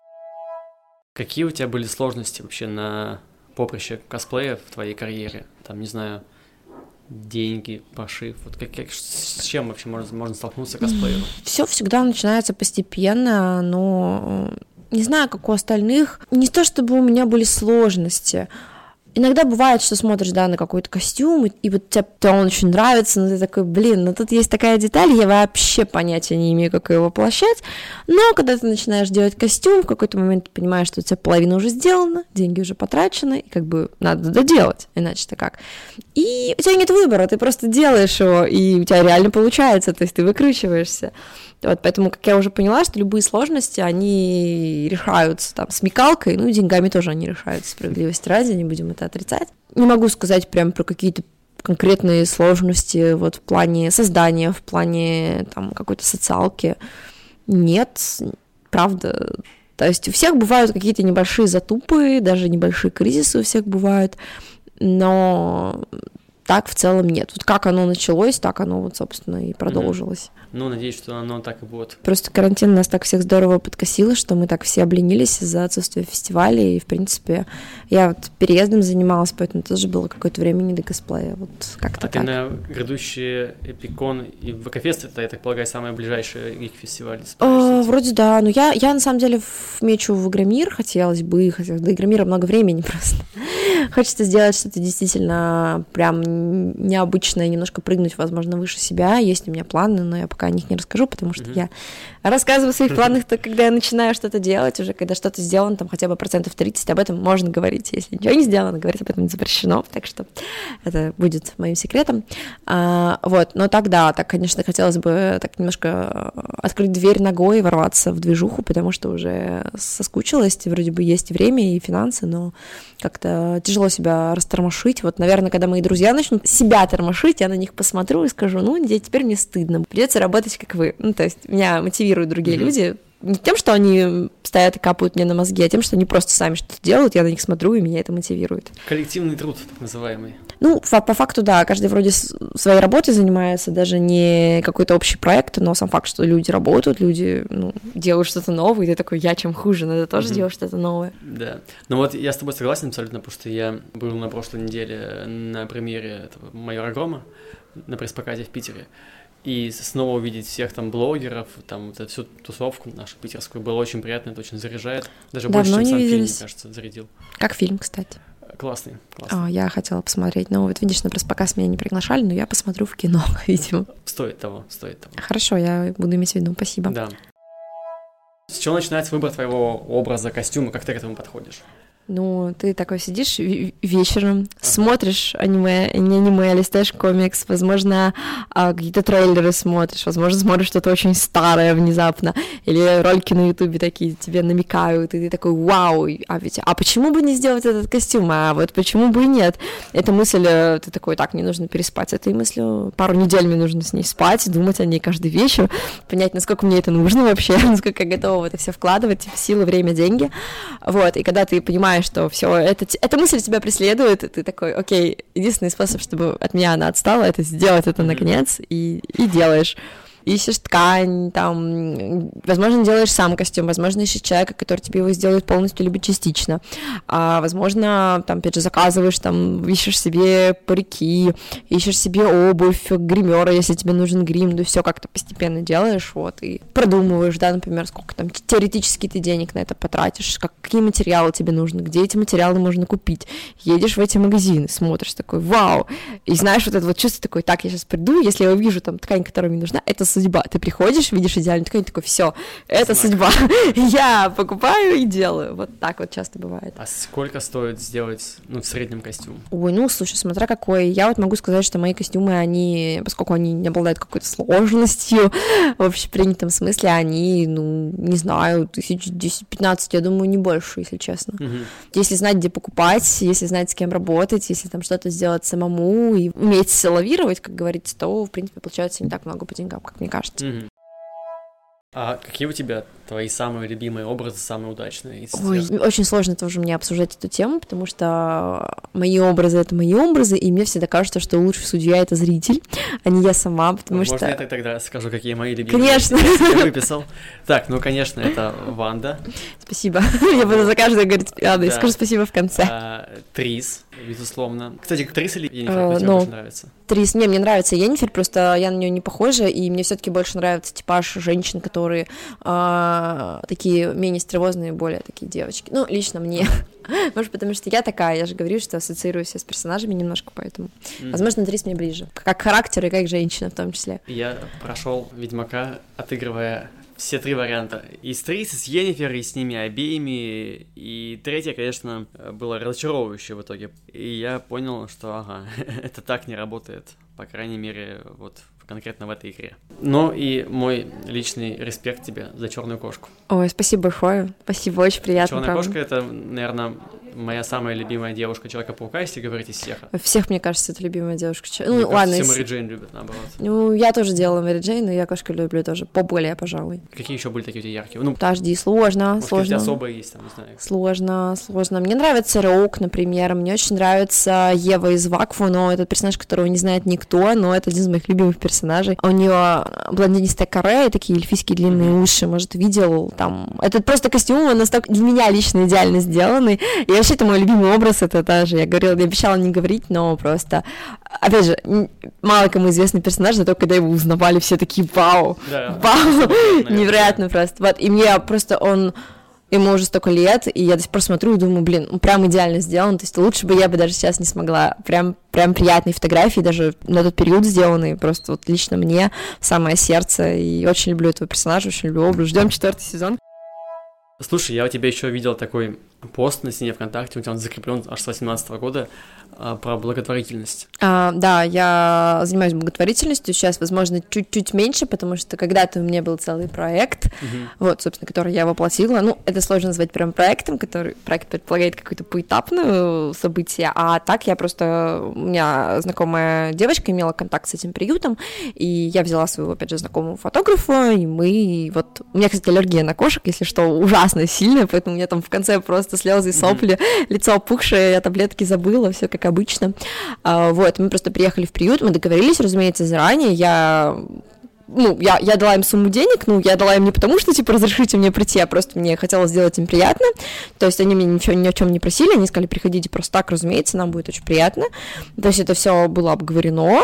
Какие у тебя были сложности вообще на поприще косплея в твоей карьере? Там, не знаю, деньги, пошив? Вот как, как, с чем вообще можно, можно столкнуться косплееру? Все всегда начинается постепенно, но не знаю, как у остальных. Не то, чтобы у меня были сложности, Иногда бывает, что смотришь, да, на какой-то костюм, и, и вот тебе он очень нравится, но ты такой, блин, ну тут есть такая деталь, я вообще понятия не имею, как ее воплощать, но когда ты начинаешь делать костюм, в какой-то момент ты понимаешь, что у тебя половина уже сделана, деньги уже потрачены, и как бы надо доделать, иначе-то как. И у тебя нет выбора, ты просто делаешь его, и у тебя реально получается, то есть ты выкручиваешься. Вот, поэтому, как я уже поняла, что любые сложности, они решаются там смекалкой, ну и деньгами тоже они решаются, справедливости ради, не будем это отрицать. Не могу сказать прям про какие-то конкретные сложности вот в плане создания, в плане там какой-то социалки. Нет, правда. То есть у всех бывают какие-то небольшие затупы, даже небольшие кризисы у всех бывают, но так в целом нет. Вот как оно началось, так оно вот, собственно, и продолжилось. Mm-hmm. Ну, надеюсь, что оно так и будет. Просто карантин нас так всех здорово подкосило, что мы так все обленились из-за отсутствия фестивалей, и, в принципе, я вот переездом занималась, поэтому тоже было какое-то время не до косплея, вот как-то А так. ты на грядущий Эпикон и ВКФест, это, я так полагаю, самые ближайшие их фестивали? О, вроде да, но я, я на самом деле мечу в Игромир, хотелось бы, хотя до Игромира много времени [laughs] просто. Хочется сделать что-то действительно прям необычное, немножко прыгнуть, возможно, выше себя. Есть у меня планы, но я пока о них не расскажу, потому что mm-hmm. я рассказываю о своих планах только когда я начинаю что-то делать, уже когда что-то сделано, там хотя бы процентов 30, об этом можно говорить. Если ничего не сделано, говорить об этом не запрещено, так что это будет моим секретом. А, вот, но тогда, так, конечно, хотелось бы так немножко открыть дверь ногой и ворваться в движуху, потому что уже соскучилась, вроде бы есть время и финансы, но как-то тяжело себя растормошить. Вот, наверное, когда мои друзья начнут себя тормошить, я на них посмотрю и скажу, ну, теперь мне стыдно, придется работать как вы. Ну, то есть меня мотивируют другие mm-hmm. люди, не тем, что они стоят и капают мне на мозги, а тем, что они просто сами что-то делают, я на них смотрю, и меня это мотивирует. Коллективный труд, так называемый. Ну, по, по факту, да, каждый вроде своей работой занимается, даже не какой-то общий проект, но сам факт, что люди работают, люди ну, делают что-то новое, и ты такой, я чем хуже, надо тоже mm-hmm. делать что-то новое. Да, ну вот я с тобой согласен абсолютно, потому что я был на прошлой неделе на премьере этого «Майора Грома», на пресс-показе в Питере, и снова увидеть всех там блогеров, там вот эту всю тусовку нашу питерскую было очень приятно, это очень заряжает. Даже Давно больше, чем сам виделись. фильм, мне кажется, зарядил. Как фильм, кстати. Классный, классный. А, я хотела посмотреть. Ну, вот видишь, на пресс-показ меня не приглашали, но я посмотрю в кино, [laughs] видимо. Стоит того, стоит того. Хорошо, я буду иметь в виду, спасибо. Да. С чего начинается выбор твоего образа, костюма, как ты к этому подходишь? Ну, ты такой сидишь вечером, смотришь аниме, не аниме, а листаешь комикс, возможно, а, какие-то трейлеры смотришь, возможно, смотришь что-то очень старое внезапно, или ролики на ютубе такие тебе намекают, и ты такой, вау, а ведь, а почему бы не сделать этот костюм, а вот почему бы и нет? Эта мысль, э, ты такой, так, мне нужно переспать с этой мыслью, пару недель мне нужно с ней спать, думать о ней каждый вечер, понять, насколько мне это нужно вообще, [laughs] насколько я готова в это все вкладывать, типа, силы, время, деньги, вот, и когда ты понимаешь, понимаешь, что все, это, эта мысль тебя преследует, и ты такой, окей, единственный способ, чтобы от меня она отстала, это сделать это наконец, и, и делаешь ищешь ткань, там, возможно, делаешь сам костюм, возможно, ищешь человека, который тебе его сделает полностью либо частично, а, возможно, там, опять же, заказываешь, там, ищешь себе парики, ищешь себе обувь, гримера, если тебе нужен грим, ну, все как-то постепенно делаешь, вот, и продумываешь, да, например, сколько там теоретически ты денег на это потратишь, как, какие материалы тебе нужны, где эти материалы можно купить, едешь в эти магазины, смотришь, такой, вау, и знаешь, вот это вот чувство такое, так, я сейчас приду, если я увижу там ткань, которая мне нужна, это судьба. Ты приходишь, видишь идеальный ткань, такой, все, это судьба. [laughs] Я покупаю и делаю. Вот так вот часто бывает. А сколько стоит сделать, ну, в среднем костюм? Ой, ну, слушай, смотря какой. Я вот могу сказать, что мои костюмы, они, поскольку они не обладают какой-то сложностью в общепринятом смысле, они, ну, не знаю, тысяч 10-15, я думаю, не больше, если честно. Угу. Если знать, где покупать, если знать, с кем работать, если там что-то сделать самому и уметь лавировать, как говорится, то, в принципе, получается не так много по деньгам, как мне кажется. Угу. А какие у тебя твои самые любимые образы, самые удачные? Ой, очень сложно тоже мне обсуждать эту тему, потому что мои образы — это мои образы, и мне всегда кажется, что лучший судья — это зритель, [laughs] а не я сама, потому Можно что... Можно я тогда скажу, какие мои любимые? Конечно! Я [laughs] выписал. Так, ну, конечно, это Ванда. Спасибо. [laughs] Я буду за каждое говорить «Ада», и скажу спасибо в конце. А, Трис, безусловно. Кстати, Трис или Енифер, тебе ну, больше нравится? Трис, не, мне нравится Енифер, просто я на нее не похожа, и мне все таки больше нравится типаж женщин, которые а, такие менее стервозные, более такие девочки. Ну, лично мне. [laughs] Может, потому что я такая, я же говорю, что ассоциируюсь с персонажами немножко, поэтому. Mm-hmm. Возможно, Трис мне ближе. Как характер и как женщина в том числе. Я прошел Ведьмака, отыгрывая все три варианта. И с Трис, и с Йеннифер, и с ними обеими. И третье, конечно, было разочаровывающее в итоге. И я понял, что ага, [laughs] это так не работает. По крайней мере, вот конкретно в этой игре. Ну и мой личный респект тебе за черную кошку. Ой, спасибо большое. Спасибо, очень приятно. Черная правда. кошка это, наверное, моя самая любимая девушка Человека-паука, если говорить из всех. Всех, мне кажется, это любимая девушка. Ну, мне ладно. Все Мэри Джейн любят, наоборот. Ну, я тоже делала Мэри Джейн, но я кошку люблю тоже поболее, пожалуй. Какие еще были такие у тебя яркие? Ну, подожди, сложно, может, сложно. особые есть, там, не знаю. Сложно, сложно. Мне нравится Роук, например, мне очень нравится Ева из Вакфу, но этот персонаж, которого не знает никто, но это один из моих любимых персонажей. У нее блондинистая коре и такие эльфийские длинные уши, может, видел там. Это просто костюм, он настолько для меня лично идеально сделанный. И вообще это мой любимый образ, это даже, я говорила, я обещала не говорить, но просто, опять же, мало кому известный персонаж, но только когда его узнавали, все такие, вау, да, вау, [laughs] невероятно просто. Вот, и мне просто он ему уже столько лет, и я до сих пор смотрю и думаю, блин, он прям идеально сделан, то есть лучше бы я бы даже сейчас не смогла. Прям, прям приятные фотографии, даже на тот период сделанные, просто вот лично мне самое сердце, и очень люблю этого персонажа, очень люблю образ. Ждем четвертый сезон. Слушай, я у тебя еще видел такой пост на стене ВКонтакте, у тебя он закреплен аж с 18 вот а, про благотворительность. А, да, я занимаюсь благотворительностью сейчас, возможно, чуть-чуть меньше, потому что когда-то у меня был целый проект, uh-huh. вот, собственно, который я воплотила. Ну, это сложно назвать прям проектом, который проект предполагает какое-то поэтапное событие, а так я просто у меня знакомая девочка имела контакт с этим приютом, и я взяла своего, опять же, знакомого фотографа, и мы вот у меня, кстати, аллергия на кошек, если что, ужасно сильная, поэтому у меня там в конце просто слезы и сопли, mm-hmm. [laughs] лицо опухшее, я таблетки забыла, все как обычно. А, вот, мы просто приехали в приют, мы договорились, разумеется, заранее, я ну, я, я дала им сумму денег, ну, я дала им не потому, что, типа, разрешите мне прийти, а просто мне хотелось сделать им приятно, то есть они меня ничего, ни о чем не просили, они сказали, приходите просто так, разумеется, нам будет очень приятно, то есть это все было обговорено,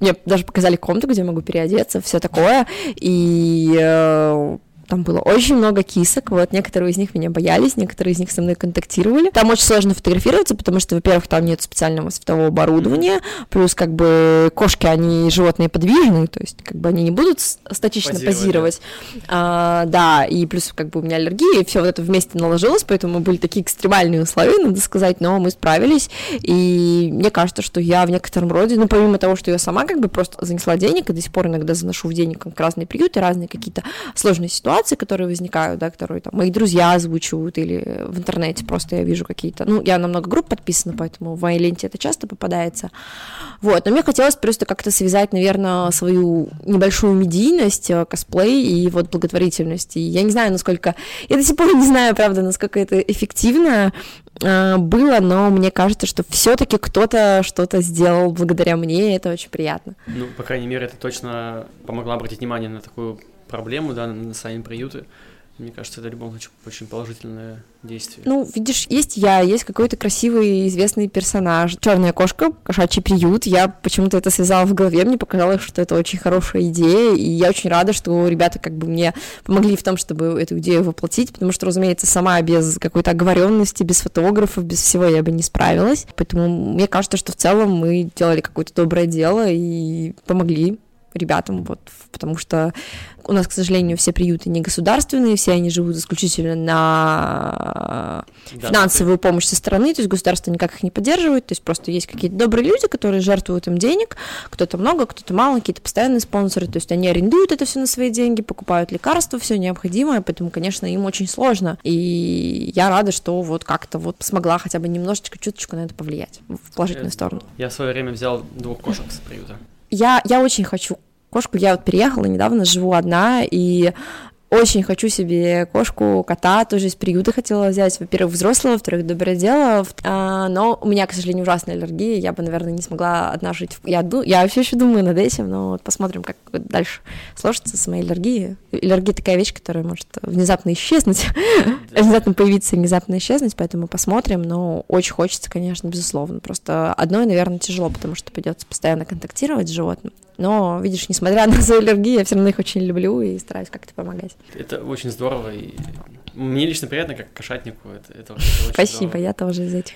мне даже показали комнату, где я могу переодеться, все такое, и э, там было очень много кисок, вот, некоторые из них меня боялись, некоторые из них со мной контактировали. Там очень сложно фотографироваться, потому что, во-первых, там нет специального светового оборудования, плюс, как бы, кошки, они животные подвижные, то есть, как бы, они не будут статично позировать. А, да, и плюс, как бы, у меня аллергия, и все вот это вместе наложилось, поэтому были такие экстремальные условия, надо сказать, но мы справились, и мне кажется, что я в некотором роде, ну, помимо того, что я сама, как бы, просто занесла денег, и до сих пор иногда заношу в денег как разные приюты, разные какие-то сложные ситуации, ситуации, которые возникают, да, которые там мои друзья озвучивают, или в интернете просто я вижу какие-то, ну, я на много групп подписана, поэтому в моей ленте это часто попадается, вот, но мне хотелось просто как-то связать, наверное, свою небольшую медийность, э, косплей и вот благотворительность, и я не знаю, насколько, я до сих пор не знаю, правда, насколько это эффективно э, было, но мне кажется, что все-таки кто-то что-то сделал благодаря мне, и это очень приятно. Ну, по крайней мере, это точно помогло обратить внимание на такую проблему, да, на сами приюты. Мне кажется, это в любом случае очень положительное действие. Ну, видишь, есть я, есть какой-то красивый известный персонаж. Черная кошка, кошачий приют. Я почему-то это связала в голове, мне показалось, что это очень хорошая идея, и я очень рада, что ребята как бы мне помогли в том, чтобы эту идею воплотить, потому что, разумеется, сама без какой-то оговоренности, без фотографов, без всего я бы не справилась. Поэтому мне кажется, что в целом мы делали какое-то доброе дело и помогли ребятам, вот, потому что у нас, к сожалению, все приюты не государственные, все они живут исключительно на да, финансовую помощь со стороны, то есть государство никак их не поддерживает, то есть просто есть какие-то добрые люди, которые жертвуют им денег, кто-то много, кто-то мало, какие-то постоянные спонсоры, то есть они арендуют это все на свои деньги, покупают лекарства, все необходимое, поэтому, конечно, им очень сложно, и я рада, что вот как-то вот смогла хотя бы немножечко, чуточку на это повлиять в положительную сторону. Я в свое время взял двух кошек с приюта. Я, я очень хочу кошку. Я вот переехала недавно, живу одна, и очень хочу себе кошку, кота, тоже из приюта хотела взять. Во-первых, взрослого, во-вторых, доброе дело. А, но у меня, к сожалению, ужасная аллергия. Я бы, наверное, не смогла одна жить. Я, я все еще думаю над этим, но вот посмотрим, как дальше сложится с моей аллергией. Аллергия такая вещь, которая может внезапно исчезнуть, [laughs] [laughs] внезапно появиться и внезапно исчезнуть, поэтому посмотрим. Но очень хочется, конечно, безусловно. Просто одной, наверное, тяжело, потому что придется постоянно контактировать с животным. Но, видишь, несмотря [laughs] на свою аллергию, я все равно их очень люблю и стараюсь как-то помогать. Это очень здорово. И мне лично приятно, как кошатнику. Это, это, это Спасибо, здорово. я тоже из этих.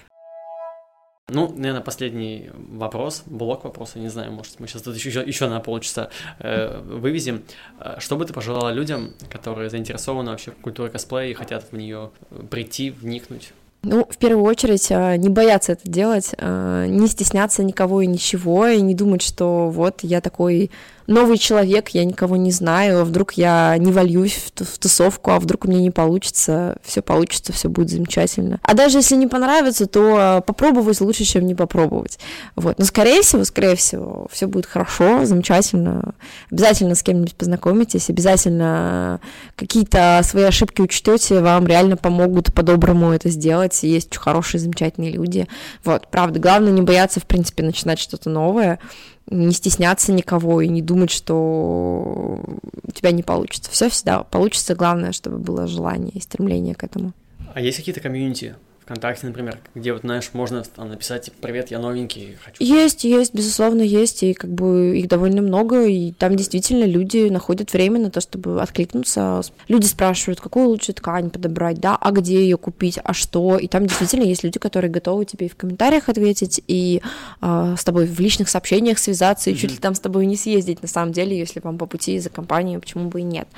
Ну, наверное, последний вопрос, блок вопроса, не знаю, может, мы сейчас тут еще, еще на полчаса э, вывезем. Э, что бы ты пожелала людям, которые заинтересованы вообще в культуре косплея и хотят в нее прийти, вникнуть? Ну, в первую очередь, а, не бояться это делать, а, не стесняться никого и ничего, и не думать, что вот я такой новый человек, я никого не знаю, вдруг я не вольюсь в тусовку, а вдруг у меня не получится, все получится, все будет замечательно. А даже если не понравится, то попробовать лучше, чем не попробовать. Вот. Но скорее всего, скорее всего, все будет хорошо, замечательно. Обязательно с кем-нибудь познакомитесь, обязательно какие-то свои ошибки учтете, вам реально помогут по-доброму это сделать. Есть очень хорошие, замечательные люди. Вот, правда, главное не бояться, в принципе, начинать что-то новое не стесняться никого и не думать, что у тебя не получится. Все всегда получится, главное, чтобы было желание и стремление к этому. А есть какие-то комьюнити, ВКонтакте, например, где вот, знаешь, можно там написать, типа, привет, я новенький, хочу... Есть, есть, безусловно, есть, и как бы их довольно много, и там действительно люди находят время на то, чтобы откликнуться. Люди спрашивают, какую лучше ткань подобрать, да, а где ее купить, а что, и там действительно есть люди, которые готовы тебе и в комментариях ответить, и э, с тобой в личных сообщениях связаться, и mm-hmm. чуть ли там с тобой не съездить, на самом деле, если вам по пути за компанию, почему бы и нет.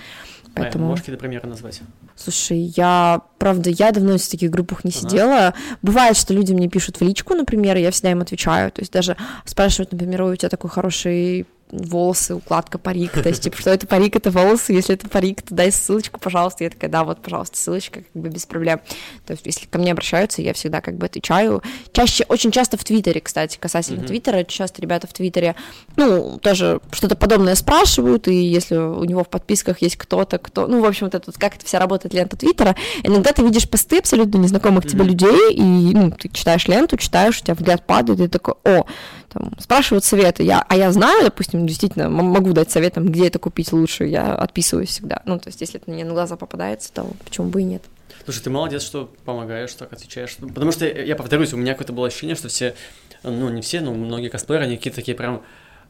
Поэтому... А, можешь какие-то примеры назвать? Слушай, я, правда, я давно в таких группах не сидела. Бывает, что люди мне пишут в личку, например, и я всегда им отвечаю. То есть даже спрашивают, например, у тебя такой хороший волосы, укладка, парик, то есть, типа, что это парик, это волосы, если это парик, то дай ссылочку, пожалуйста, я такая, да, вот, пожалуйста, ссылочка, как бы без проблем, то есть, если ко мне обращаются, я всегда как бы отвечаю, чаще, очень часто в Твиттере, кстати, касательно mm-hmm. Твиттера, часто ребята в Твиттере, ну, тоже что-то подобное спрашивают, и если у него в подписках есть кто-то, кто, ну, в общем, вот это, как это вся работает лента Твиттера, иногда ты видишь посты абсолютно незнакомых mm-hmm. тебе людей, и, ну, ты читаешь ленту, читаешь, у тебя взгляд падает, и ты такой, о, там, спрашивают советы, я, а я знаю, допустим, действительно, могу дать совет, там, где это купить лучше, я отписываюсь всегда. Ну, то есть, если это мне на глаза попадается, то почему бы и нет. Слушай, ты молодец, что помогаешь, так отвечаешь. Потому что, я повторюсь, у меня какое-то было ощущение, что все, ну, не все, но многие косплееры, они какие-то такие прям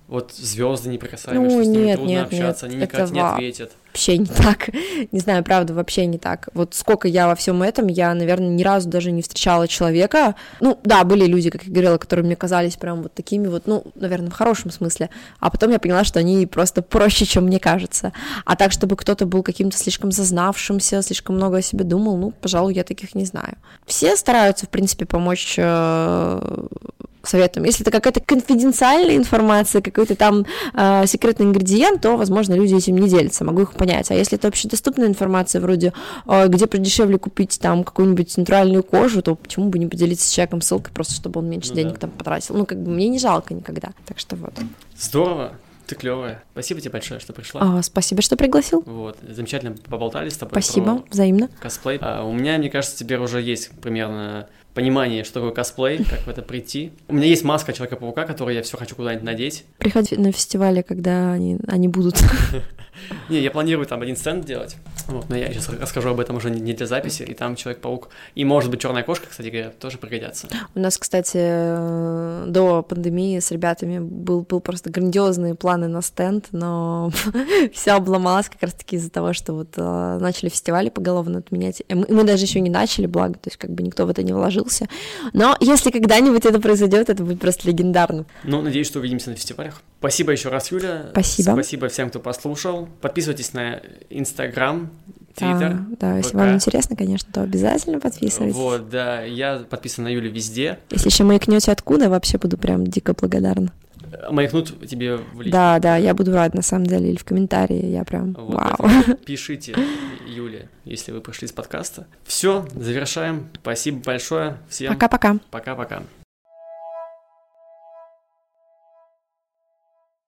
вот звезды не прикасаемые, ну, что с ними нет, трудно нет, общаться, нет, они никак это не ответят. Вообще не так. [laughs] Не знаю, правда, вообще не так. Вот сколько я во всем этом, я, наверное, ни разу даже не встречала человека. Ну, да, были люди, как я говорила, которые мне казались прям вот такими вот, ну, наверное, в хорошем смысле. А потом я поняла, что они просто проще, чем мне кажется. А так, чтобы кто-то был каким-то слишком зазнавшимся, слишком много о себе думал, ну, пожалуй, я таких не знаю. Все стараются, в принципе, помочь советом. Если это какая-то конфиденциальная информация, какой-то там э, секретный ингредиент, то, возможно, люди этим не делятся, могу их понять. А если это общедоступная информация, вроде э, где подешевле купить там какую-нибудь натуральную кожу, то почему бы не поделиться с человеком ссылкой, просто чтобы он меньше ну, денег да. там потратил. Ну, как бы мне не жалко никогда. Так что вот. Здорово. Ты клевая. Спасибо тебе большое, что пришла. А, спасибо, что пригласил. Вот, замечательно поболтали с тобой. Спасибо, взаимно. Косплей. А, у меня, мне кажется, теперь уже есть примерно понимание, что такое косплей, как в это прийти. У меня есть маска Человека-паука, которую я все хочу куда-нибудь надеть. Приходи на фестивале, когда они, они будут. [laughs] Не, я планирую там один стенд делать. Вот, но я сейчас расскажу об этом уже не для записи. И там Человек-паук. И, может быть, черная кошка, кстати говоря, тоже пригодятся. У нас, кстати, до пандемии с ребятами был, был просто грандиозные планы на стенд, но [laughs] все обломалось как раз-таки из-за того, что вот э, начали фестивали поголовно отменять. И мы, мы даже еще не начали, благо, то есть как бы никто в это не вложился случился. Но если когда-нибудь это произойдет, это будет просто легендарно. Ну, надеюсь, что увидимся на фестивалях. Спасибо еще раз, Юля. Спасибо. Спасибо всем, кто послушал. Подписывайтесь на Инстаграм, Твиттер. Да, да, если вам интересно, конечно, то обязательно подписывайтесь. Вот, да, я подписан на Юлю везде. Если еще маякнете откуда, вообще буду прям дико благодарна. Маякнут тебе в личку. Да, да, я буду рад, на самом деле, или в комментарии, я прям, Вот, вау. [laughs] Пишите Юле, если вы пришли с подкаста. Все, завершаем. Спасибо большое. Всем Пока-пока. пока-пока.